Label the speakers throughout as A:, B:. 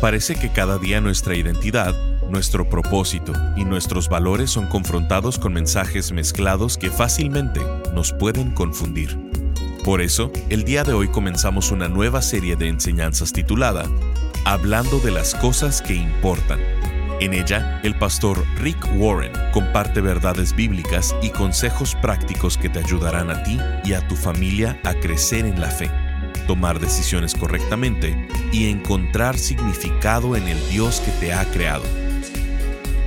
A: Parece que cada día nuestra identidad, nuestro propósito y nuestros valores son confrontados con mensajes mezclados que fácilmente nos pueden confundir. Por eso, el día de hoy comenzamos una nueva serie de enseñanzas titulada Hablando de las cosas que importan. En ella, el pastor Rick Warren comparte verdades bíblicas y consejos prácticos que te ayudarán a ti y a tu familia a crecer en la fe tomar decisiones correctamente y encontrar significado en el Dios que te ha creado.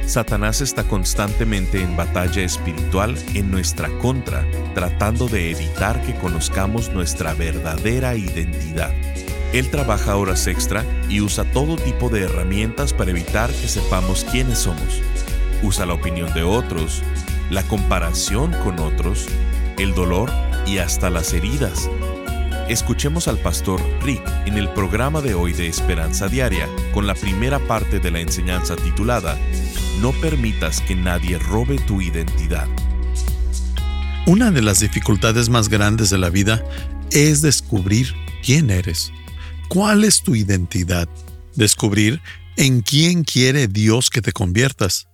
A: Satanás está constantemente en batalla espiritual en nuestra contra, tratando de evitar que conozcamos nuestra verdadera identidad. Él trabaja horas extra y usa todo tipo de herramientas para evitar que sepamos quiénes somos. Usa la opinión de otros, la comparación con otros, el dolor y hasta las heridas Escuchemos al pastor Rick en el programa de hoy de Esperanza Diaria con la primera parte de la enseñanza titulada No permitas que nadie robe tu identidad.
B: Una de las dificultades más grandes de la vida es descubrir quién eres, cuál es tu identidad, descubrir en quién quiere Dios que te conviertas.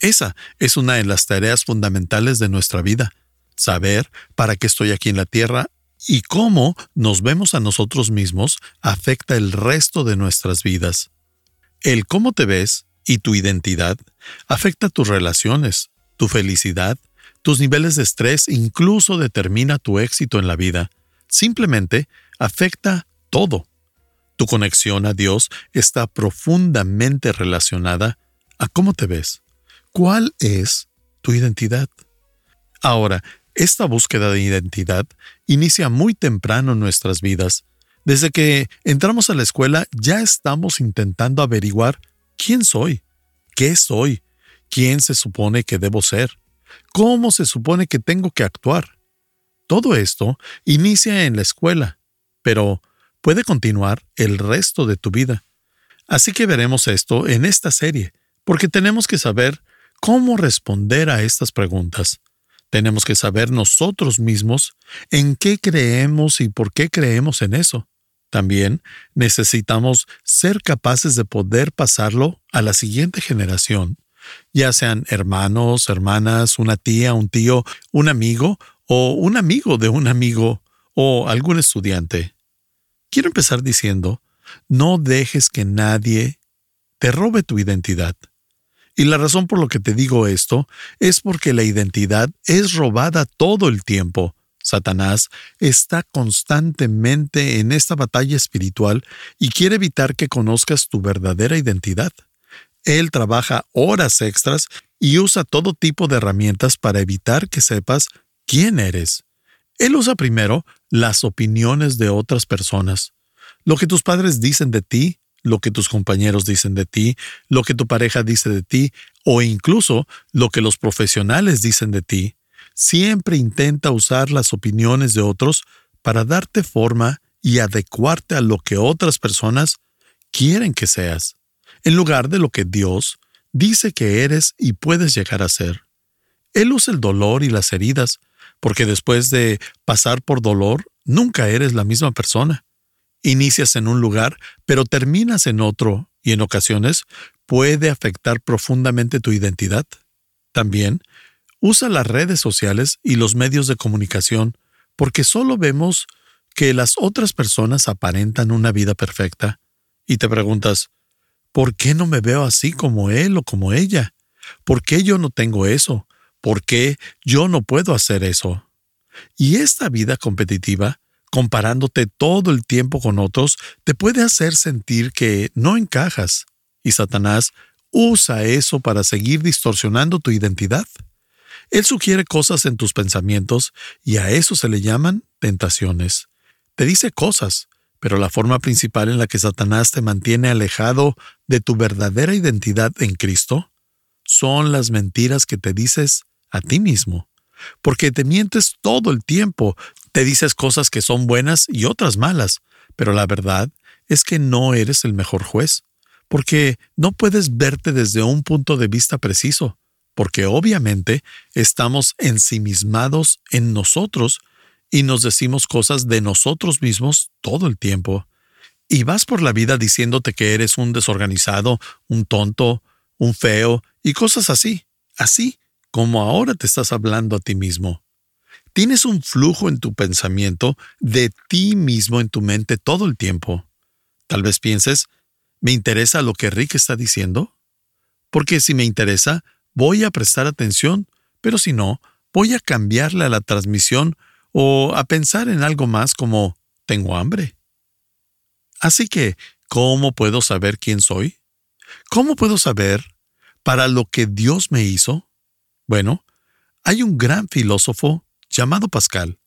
B: Esa es una de las tareas fundamentales de nuestra vida, saber para qué estoy aquí en la tierra y cómo nos vemos a nosotros mismos afecta el resto de nuestras vidas. El cómo te ves y tu identidad afecta tus relaciones, tu felicidad, tus niveles de estrés, incluso determina tu éxito en la vida. Simplemente afecta todo. Tu conexión a Dios está profundamente relacionada a cómo te ves. ¿Cuál es tu identidad? Ahora, esta búsqueda de identidad inicia muy temprano en nuestras vidas. Desde que entramos a la escuela ya estamos intentando averiguar quién soy, qué soy, quién se supone que debo ser, cómo se supone que tengo que actuar. Todo esto inicia en la escuela, pero puede continuar el resto de tu vida. Así que veremos esto en esta serie, porque tenemos que saber cómo responder a estas preguntas. Tenemos que saber nosotros mismos en qué creemos y por qué creemos en eso. También necesitamos ser capaces de poder pasarlo a la siguiente generación, ya sean hermanos, hermanas, una tía, un tío, un amigo o un amigo de un amigo o algún estudiante. Quiero empezar diciendo, no dejes que nadie te robe tu identidad. Y la razón por lo que te digo esto es porque la identidad es robada todo el tiempo. Satanás está constantemente en esta batalla espiritual y quiere evitar que conozcas tu verdadera identidad. Él trabaja horas extras y usa todo tipo de herramientas para evitar que sepas quién eres. Él usa primero las opiniones de otras personas. Lo que tus padres dicen de ti lo que tus compañeros dicen de ti, lo que tu pareja dice de ti o incluso lo que los profesionales dicen de ti, siempre intenta usar las opiniones de otros para darte forma y adecuarte a lo que otras personas quieren que seas, en lugar de lo que Dios dice que eres y puedes llegar a ser. Él usa el dolor y las heridas, porque después de pasar por dolor, nunca eres la misma persona. Inicias en un lugar, pero terminas en otro, y en ocasiones puede afectar profundamente tu identidad. También, usa las redes sociales y los medios de comunicación porque solo vemos que las otras personas aparentan una vida perfecta. Y te preguntas, ¿por qué no me veo así como él o como ella? ¿Por qué yo no tengo eso? ¿Por qué yo no puedo hacer eso? Y esta vida competitiva comparándote todo el tiempo con otros, te puede hacer sentir que no encajas. Y Satanás usa eso para seguir distorsionando tu identidad. Él sugiere cosas en tus pensamientos y a eso se le llaman tentaciones. Te dice cosas, pero la forma principal en la que Satanás te mantiene alejado de tu verdadera identidad en Cristo son las mentiras que te dices a ti mismo porque te mientes todo el tiempo, te dices cosas que son buenas y otras malas, pero la verdad es que no eres el mejor juez, porque no puedes verte desde un punto de vista preciso, porque obviamente estamos ensimismados en nosotros y nos decimos cosas de nosotros mismos todo el tiempo. y vas por la vida diciéndote que eres un desorganizado, un tonto, un feo y cosas así, así como ahora te estás hablando a ti mismo. Tienes un flujo en tu pensamiento de ti mismo en tu mente todo el tiempo. Tal vez pienses, ¿me interesa lo que Rick está diciendo? Porque si me interesa, voy a prestar atención, pero si no, voy a cambiarle a la transmisión o a pensar en algo más como tengo hambre. Así que, ¿cómo puedo saber quién soy? ¿Cómo puedo saber para lo que Dios me hizo? Bueno, hay un gran filósofo llamado Pascal,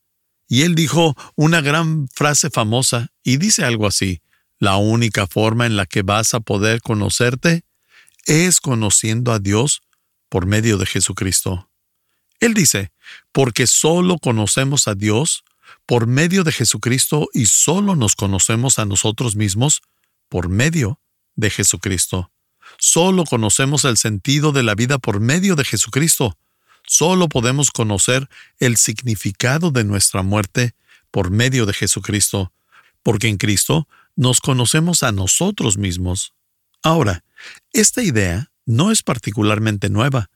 B: y él dijo una gran frase famosa y dice algo así, la única forma en la que vas a poder conocerte es conociendo a Dios por medio de Jesucristo. Él dice, porque solo conocemos a Dios por medio de Jesucristo y solo nos conocemos a nosotros mismos por medio de Jesucristo. Solo conocemos el sentido de la vida por medio de Jesucristo. Solo podemos conocer el significado de nuestra muerte por medio de Jesucristo, porque en Cristo nos conocemos a nosotros mismos. Ahora, esta idea no es particularmente nueva,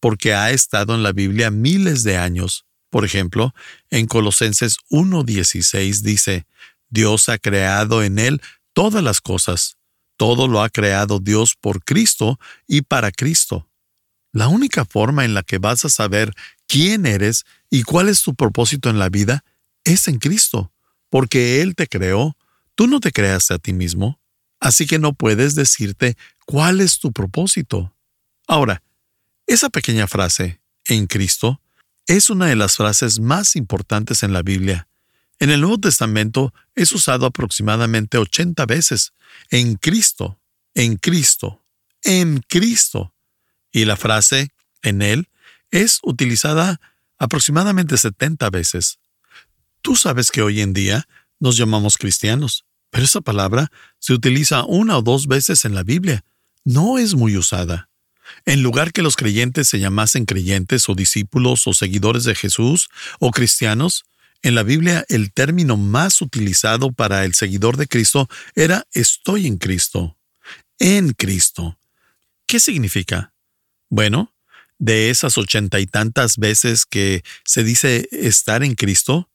B: porque ha estado en la Biblia miles de años. Por ejemplo, en Colosenses 1.16 dice, Dios ha creado en él todas las cosas. Todo lo ha creado Dios por Cristo y para Cristo. La única forma en la que vas a saber quién eres y cuál es tu propósito en la vida es en Cristo, porque Él te creó. Tú no te creaste a ti mismo, así que no puedes decirte cuál es tu propósito. Ahora, esa pequeña frase, en Cristo, es una de las frases más importantes en la Biblia. En el Nuevo Testamento es usado aproximadamente 80 veces. En Cristo, en Cristo, en Cristo. Y la frase en Él es utilizada aproximadamente 70 veces. Tú sabes que hoy en día nos llamamos cristianos, pero esa palabra se utiliza una o dos veces en la Biblia. No es muy usada. En lugar que los creyentes se llamasen creyentes o discípulos o seguidores de Jesús o cristianos, en la Biblia el término más utilizado para el seguidor de Cristo era estoy en Cristo, en Cristo. ¿Qué significa? Bueno, de esas ochenta y tantas veces que se dice estar en Cristo,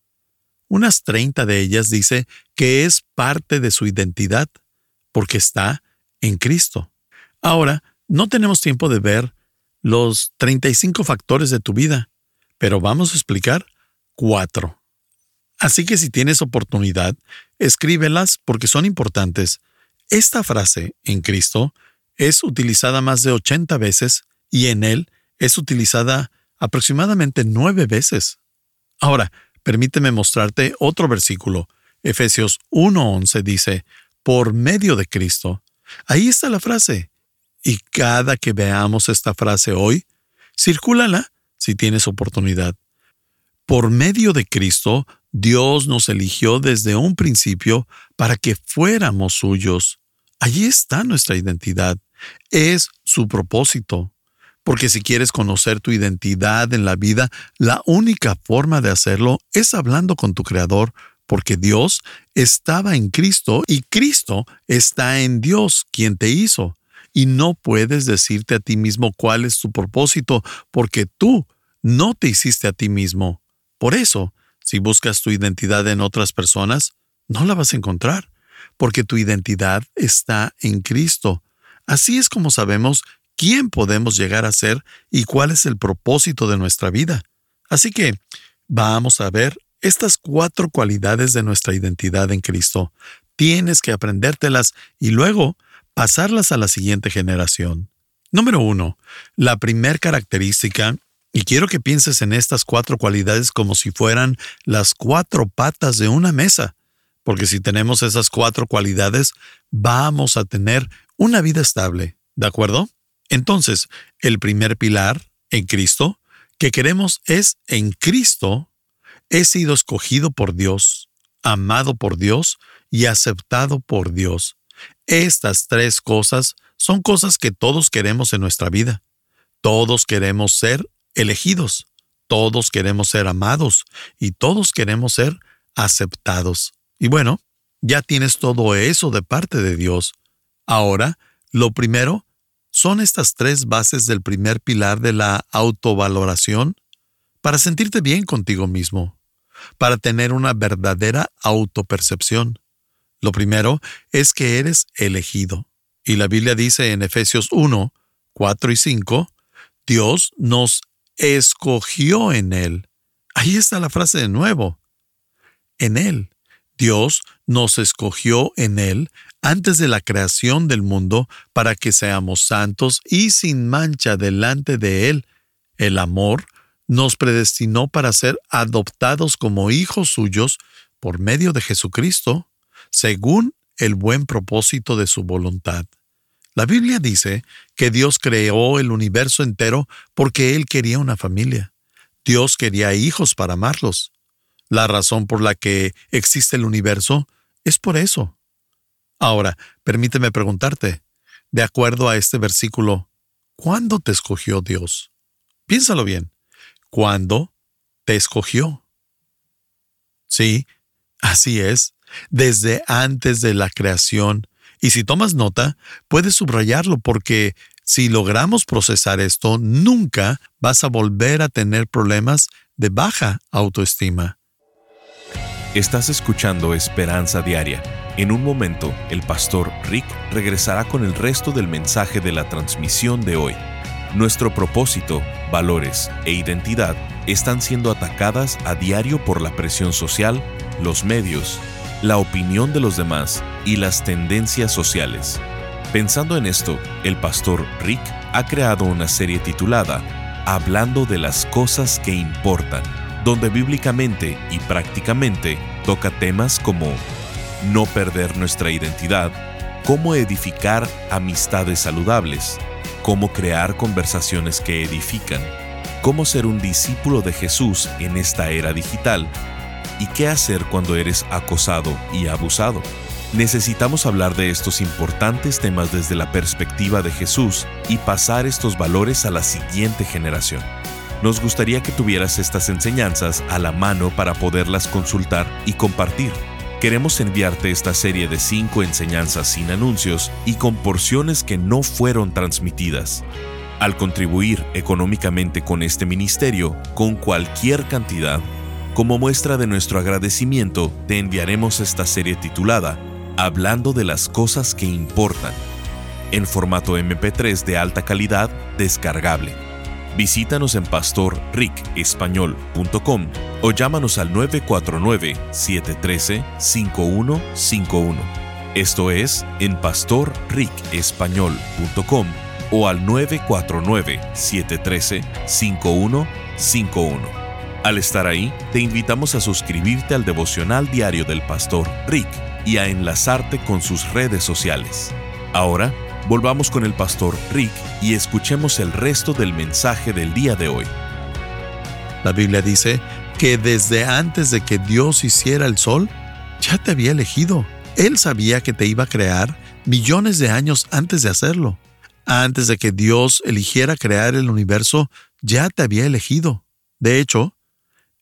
B: unas treinta de ellas dice que es parte de su identidad, porque está en Cristo. Ahora, no tenemos tiempo de ver los 35 factores de tu vida, pero vamos a explicar cuatro. Así que si tienes oportunidad, escríbelas porque son importantes. Esta frase, en Cristo, es utilizada más de 80 veces y en Él es utilizada aproximadamente nueve veces. Ahora, permíteme mostrarte otro versículo. Efesios 1.11 dice, por medio de Cristo. Ahí está la frase, y cada que veamos esta frase hoy, circúlala si tienes oportunidad. Por medio de Cristo, Dios nos eligió desde un principio para que fuéramos suyos. Allí está nuestra identidad. Es su propósito. Porque si quieres conocer tu identidad en la vida, la única forma de hacerlo es hablando con tu Creador, porque Dios estaba en Cristo y Cristo está en Dios, quien te hizo y no puedes decirte a ti mismo cuál es tu propósito porque tú no te hiciste a ti mismo. Por eso, si buscas tu identidad en otras personas, no la vas a encontrar, porque tu identidad está en Cristo. Así es como sabemos quién podemos llegar a ser y cuál es el propósito de nuestra vida. Así que vamos a ver estas cuatro cualidades de nuestra identidad en Cristo. Tienes que aprendértelas y luego pasarlas a la siguiente generación. Número uno, la primer característica, y quiero que pienses en estas cuatro cualidades como si fueran las cuatro patas de una mesa, porque si tenemos esas cuatro cualidades, vamos a tener una vida estable, ¿de acuerdo? Entonces, el primer pilar, en Cristo, que queremos es en Cristo, he sido escogido por Dios, amado por Dios y aceptado por Dios. Estas tres cosas son cosas que todos queremos en nuestra vida. Todos queremos ser elegidos, todos queremos ser amados y todos queremos ser aceptados. Y bueno, Ya tienes todo eso de parte de Dios. Ahora, lo primero son estas tres bases del primer pilar de la autovaloración para sentirte bien contigo mismo, para tener una verdadera autopercepción. Lo primero es que eres elegido. Y la Biblia dice en Efesios 1, 4 y 5, Dios nos escogió en Él. Ahí está la frase de nuevo. En Él. Dios nos escogió en Él antes de la creación del mundo para que seamos santos y sin mancha delante de Él. El amor nos predestinó para ser adoptados como hijos suyos por medio de Jesucristo, según el buen propósito de su voluntad. La Biblia dice que Dios creó el universo entero porque Él quería una familia. Dios quería hijos para amarlos. La razón por la que existe el universo es por eso. Ahora, permíteme preguntarte, de acuerdo a este versículo, ¿cuándo te escogió Dios? Piénsalo bien. ¿Cuándo te escogió? Sí, así es. Desde antes de la creación, y si tomas nota, puedes subrayarlo porque si logramos procesar esto, nunca vas a volver a tener problemas de baja autoestima.
A: Estás escuchando Esperanza Diaria. En un momento, el pastor Rick regresará con el resto del mensaje de la transmisión de hoy. Nuestro propósito, valores e identidad están siendo atacadas a diario por la presión social, los medios, la opinión de los demás y las tendencias sociales. Pensando en esto, el pastor Rick ha creado una serie titulada Hablando de las cosas que importan, donde bíblicamente y prácticamente toca temas como no perder nuestra identidad, cómo edificar amistades saludables, cómo crear conversaciones que edifican, cómo ser un discípulo de Jesús en esta era digital y qué hacer cuando eres acosado y abusado. Necesitamos hablar de estos importantes temas desde la perspectiva de Jesús y pasar estos valores a la siguiente generación. Nos gustaría que tuvieras estas enseñanzas a la mano para poderlas consultar y compartir. Queremos enviarte esta serie de cinco enseñanzas sin anuncios y con porciones que no fueron transmitidas. Al contribuir económicamente con este ministerio, con cualquier cantidad, como muestra de nuestro agradecimiento, te enviaremos esta serie titulada Hablando de las cosas que importan, en formato MP3 de alta calidad descargable. Visítanos en pastorricespañol.com o llámanos al 949-713-5151. Esto es en pastorricespañol.com o al 949-713-5151. Al estar ahí, te invitamos a suscribirte al devocional diario del pastor Rick y a enlazarte con sus redes sociales. Ahora, volvamos con el pastor Rick y escuchemos el resto del mensaje del día de hoy.
B: La Biblia dice que desde antes de que Dios hiciera el sol, ya te había elegido. Él sabía que te iba a crear millones de años antes de hacerlo. Antes de que Dios eligiera crear el universo, ya te había elegido. De hecho,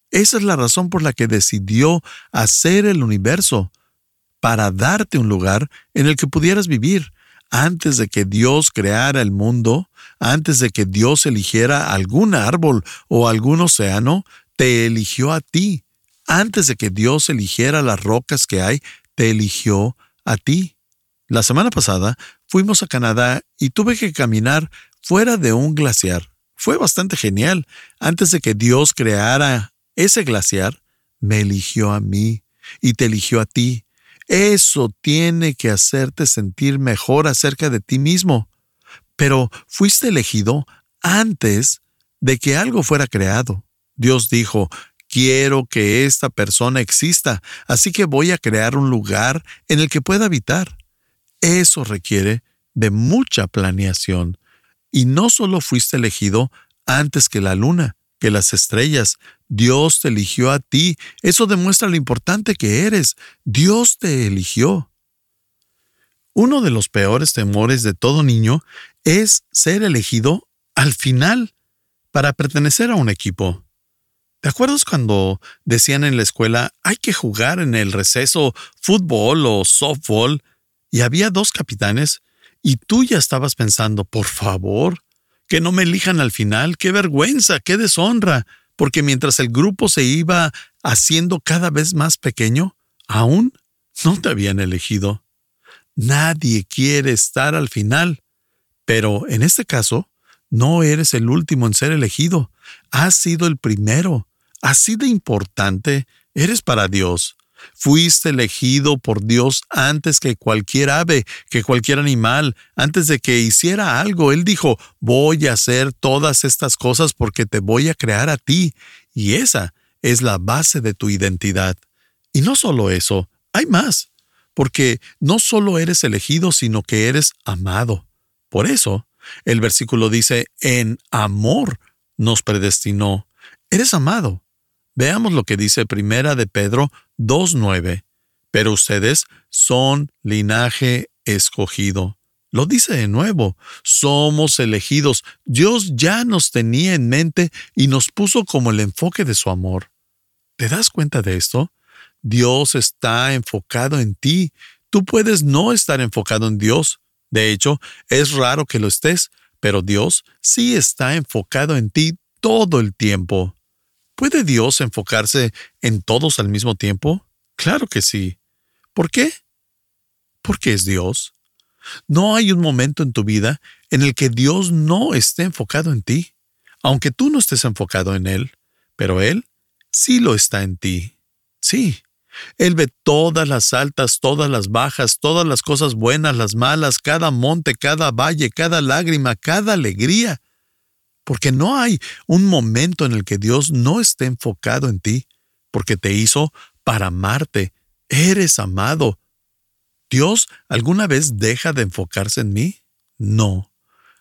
B: esa es la razón por la que decidió hacer el universo, para darte un lugar en el que pudieras vivir. Antes de que Dios creara el mundo, antes de que Dios eligiera algún árbol o algún océano, te eligió a ti. Antes de que Dios eligiera las rocas que hay, te eligió a ti. La semana pasada fuimos a Canadá y tuve que caminar fuera de un glaciar. Fue bastante genial. Antes de que Dios creara ese glaciar me eligió a mí y te eligió a ti. Eso tiene que hacerte sentir mejor acerca de ti mismo. Pero fuiste elegido antes de que algo fuera creado. Dios dijo, quiero que esta persona exista, así que voy a crear un lugar en el que pueda habitar. Eso requiere de mucha planeación. Y no solo fuiste elegido antes que la luna, que las estrellas, Dios te eligió a ti. Eso demuestra lo importante que eres. Dios te eligió. Uno de los peores temores de todo niño es ser elegido al final para pertenecer a un equipo. ¿Te acuerdas cuando decían en la escuela hay que jugar en el receso fútbol o softball y había dos capitanes y tú ya estabas pensando, por favor, que no me elijan al final, qué vergüenza, qué deshonra, porque mientras el grupo se iba haciendo cada vez más pequeño, aún no te habían elegido. Nadie quiere estar al final, pero en este caso, no eres el último en ser elegido, has sido el primero, así de importante eres para Dios. Fuiste elegido por Dios antes que cualquier ave, que cualquier animal, antes de que hiciera algo. Él dijo, voy a hacer todas estas cosas porque te voy a crear a ti. Y esa es la base de tu identidad. Y no solo eso, hay más, porque no solo eres elegido, sino que eres amado. Por eso, el versículo dice, en amor nos predestinó. Eres amado. Veamos lo que dice Primera de Pedro 2.9. Pero ustedes son linaje escogido. Lo dice de nuevo, somos elegidos. Dios ya nos tenía en mente y nos puso como el enfoque de su amor. ¿Te das cuenta de esto? Dios está enfocado en ti. Tú puedes no estar enfocado en Dios. De hecho, es raro que lo estés, pero Dios sí está enfocado en ti todo el tiempo. ¿Puede Dios enfocarse en todos al mismo tiempo? Claro que sí. ¿Por qué? Porque es Dios. No hay un momento en tu vida en el que Dios no esté enfocado en ti, aunque tú no estés enfocado en Él, pero Él sí lo está en ti. Sí, Él ve todas las altas, todas las bajas, todas las cosas buenas, las malas, cada monte, cada valle, cada lágrima, cada alegría porque no hay un momento en el que Dios no esté enfocado en ti, porque te hizo para amarte. Eres amado. ¿Dios alguna vez deja de enfocarse en mí? No.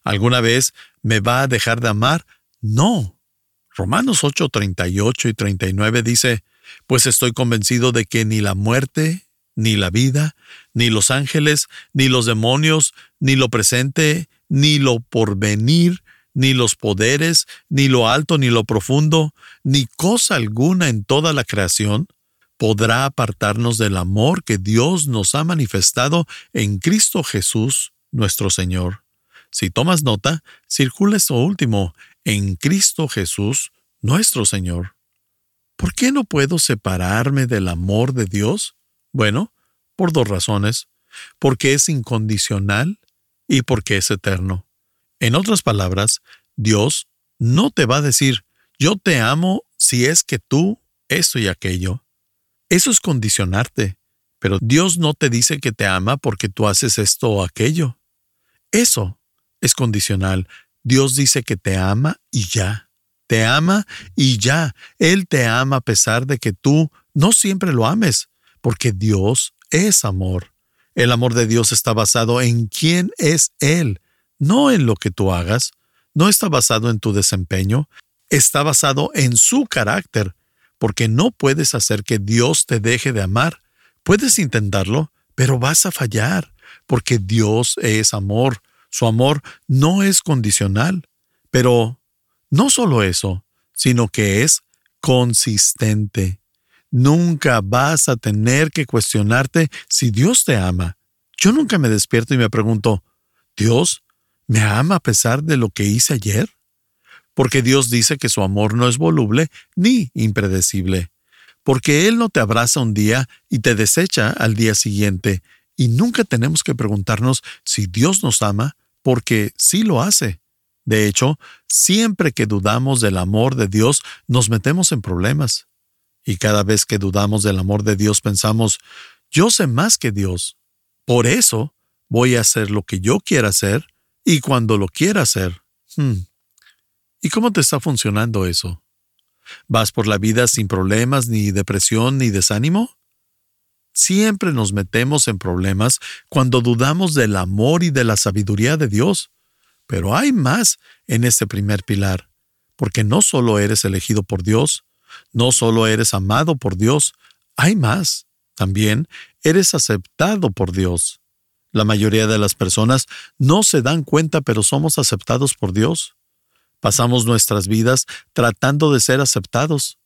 B: ¿Alguna vez me va a dejar de amar? No. Romanos 8, 38 y 39 dice, Pues estoy convencido de que ni la muerte, ni la vida, ni los ángeles, ni los demonios, ni lo presente, ni lo porvenir, ni los poderes, ni lo alto, ni lo profundo, ni cosa alguna en toda la creación, podrá apartarnos del amor que Dios nos ha manifestado en Cristo Jesús, nuestro Señor. Si tomas nota, circula esto último, en Cristo Jesús, nuestro Señor. ¿Por qué no puedo separarme del amor de Dios? Bueno, por dos razones. Porque es incondicional y porque es eterno. En otras palabras, Dios no te va a decir, yo te amo si es que tú esto y aquello. Eso es condicionarte, pero Dios no te dice que te ama porque tú haces esto o aquello. Eso es condicional. Dios dice que te ama y ya. Te ama y ya. Él te ama a pesar de que tú no siempre lo ames, porque Dios es amor. El amor de Dios está basado en quién es Él no en lo que tú hagas, no está basado en tu desempeño, está basado en su carácter, porque no puedes hacer que Dios te deje de amar. Puedes intentarlo, pero vas a fallar, porque Dios es amor. Su amor no es condicional. Pero no solo eso, sino que es consistente. Nunca vas a tener que cuestionarte si Dios te ama. Yo nunca me despierto y me pregunto, Dios, ¿Me ama a pesar de lo que hice ayer? Porque Dios dice que su amor no es voluble ni impredecible. Porque Él no te abraza un día y te desecha al día siguiente. Y nunca tenemos que preguntarnos si Dios nos ama, porque sí lo hace. De hecho, siempre que dudamos del amor de Dios, nos metemos en problemas. Y cada vez que dudamos del amor de Dios pensamos, yo sé más que Dios. Por eso voy a hacer lo que yo quiera hacer y cuando lo quiera hacer. Hmm. ¿Y cómo te está funcionando eso? ¿Vas por la vida sin problemas, ni depresión, ni desánimo? Siempre nos metemos en problemas cuando dudamos del amor y de la sabiduría de Dios. Pero hay más en este primer pilar, porque no solo eres elegido por Dios, no solo eres amado por Dios, hay más. También eres aceptado por Dios. La mayoría de las personas no se dan cuenta, pero somos aceptados por Dios. Pasamos nuestras vidas tratando de ser aceptados.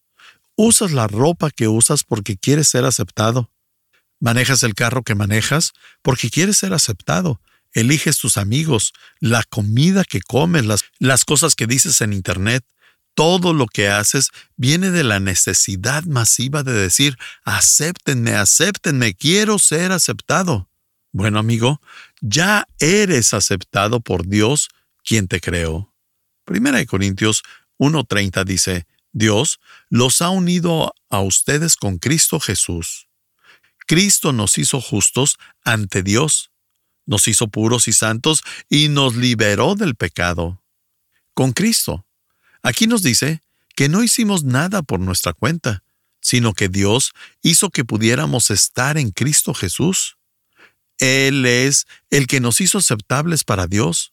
B: Usas la ropa que usas porque quieres ser aceptado. Manejas el carro que manejas porque quieres ser aceptado. Eliges tus amigos, la comida que comes, las, las cosas que dices en Internet. Todo lo que haces viene de la necesidad masiva de decir, acéptenme, acéptenme, quiero ser aceptado. Bueno, amigo, ya eres aceptado por Dios, quien te creó. Primera de Corintios 1.30 dice, Dios los ha unido a ustedes con Cristo Jesús. Cristo nos hizo justos ante Dios, nos hizo puros y santos y nos liberó del pecado. Con Cristo. Aquí nos dice que no hicimos nada por nuestra cuenta, sino que Dios hizo que pudiéramos estar en Cristo Jesús. Él es el que nos hizo aceptables para Dios.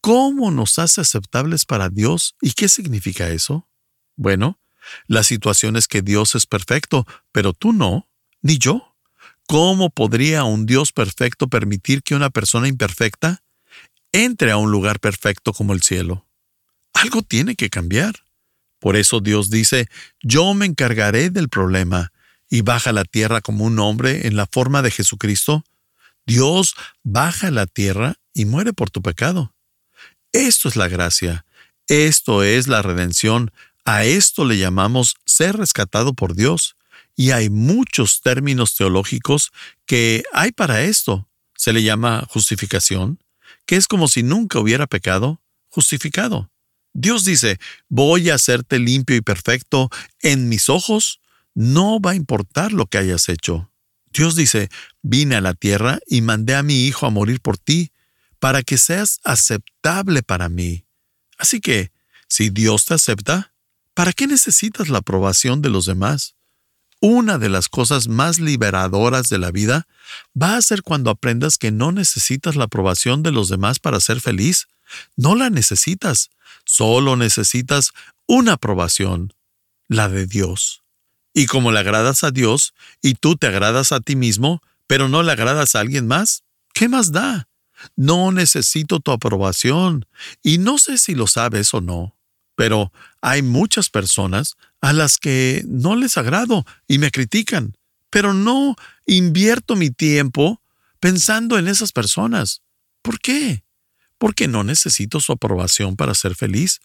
B: ¿Cómo nos hace aceptables para Dios y qué significa eso? Bueno, la situación es que Dios es perfecto, pero tú no, ni yo. ¿Cómo podría un Dios perfecto permitir que una persona imperfecta entre a un lugar perfecto como el cielo? Algo tiene que cambiar. Por eso Dios dice, yo me encargaré del problema, y baja a la tierra como un hombre en la forma de Jesucristo. Dios baja a la tierra y muere por tu pecado. Esto es la gracia, esto es la redención, a esto le llamamos ser rescatado por Dios. Y hay muchos términos teológicos que hay para esto. Se le llama justificación, que es como si nunca hubiera pecado, justificado. Dios dice, voy a hacerte limpio y perfecto en mis ojos, no va a importar lo que hayas hecho. Dios dice, vine a la tierra y mandé a mi Hijo a morir por ti, para que seas aceptable para mí. Así que, si Dios te acepta, ¿Para qué necesitas la aprobación de los demás? Una de las cosas más liberadoras de la vida va a ser cuando aprendas que no necesitas la aprobación de los demás para ser feliz. No la necesitas, solo necesitas una aprobación, la de Dios. Y como le agradas a Dios y tú te agradas a ti mismo, pero no le agradas a alguien más, ¿qué más da? No necesito tu aprobación, y no sé si lo sabes o no. Pero hay muchas personas a las que no les agrado y me critican, pero no invierto mi tiempo pensando en esas personas. ¿Por qué? Porque no necesito su aprobación para ser feliz.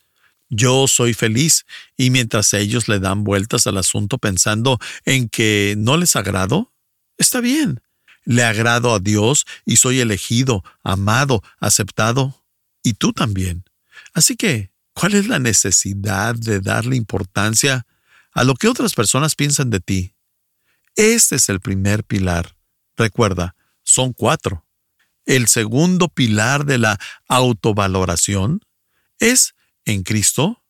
B: Yo soy feliz y mientras ellos le dan vueltas al asunto pensando en que no les agrado, está bien. Le agrado a Dios y soy elegido, amado, aceptado, y tú también. Así que ¿Cuál es la necesidad de darle importancia a lo que otras personas piensan de ti? Este es el primer pilar. Recuerda, son cuatro. El segundo pilar de la autovaloración es, en Cristo,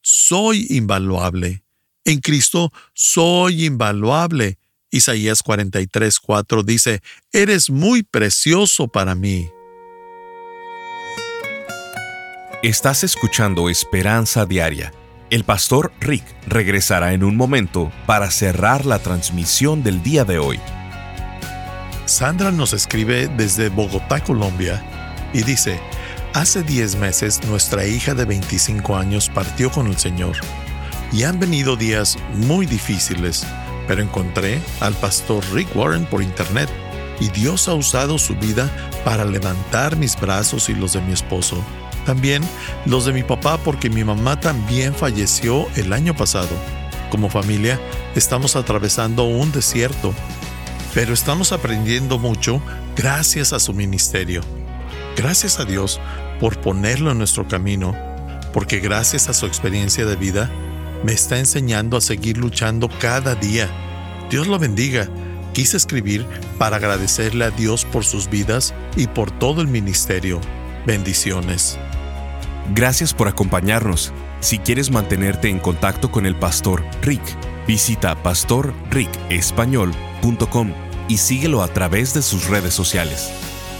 B: soy invaluable. En Cristo soy invaluable. Isaías 43, 4 dice, Eres muy precioso para mí.
A: Estás escuchando Esperanza Diaria. El pastor Rick regresará en un momento para cerrar la transmisión del día de hoy.
B: Sandra nos escribe desde Bogotá, Colombia, y dice, hace 10 meses nuestra hija de 25 años partió con el Señor, y han venido días muy difíciles, pero encontré al pastor Rick Warren por internet, y Dios ha usado su vida para levantar mis brazos y los de mi esposo también los de mi papá porque mi mamá también falleció el año pasado. Como familia estamos atravesando un desierto, pero estamos aprendiendo mucho gracias a su ministerio. Gracias a Dios por ponerlo en nuestro camino, porque gracias a su experiencia de vida me está enseñando a seguir luchando cada día. Dios lo bendiga. Quise escribir para agradecerle a Dios por sus vidas y por todo el ministerio. Bendiciones.
A: Gracias por acompañarnos. Si quieres mantenerte en contacto con el pastor Rick, visita pastorricespañol.com y síguelo a través de sus redes sociales.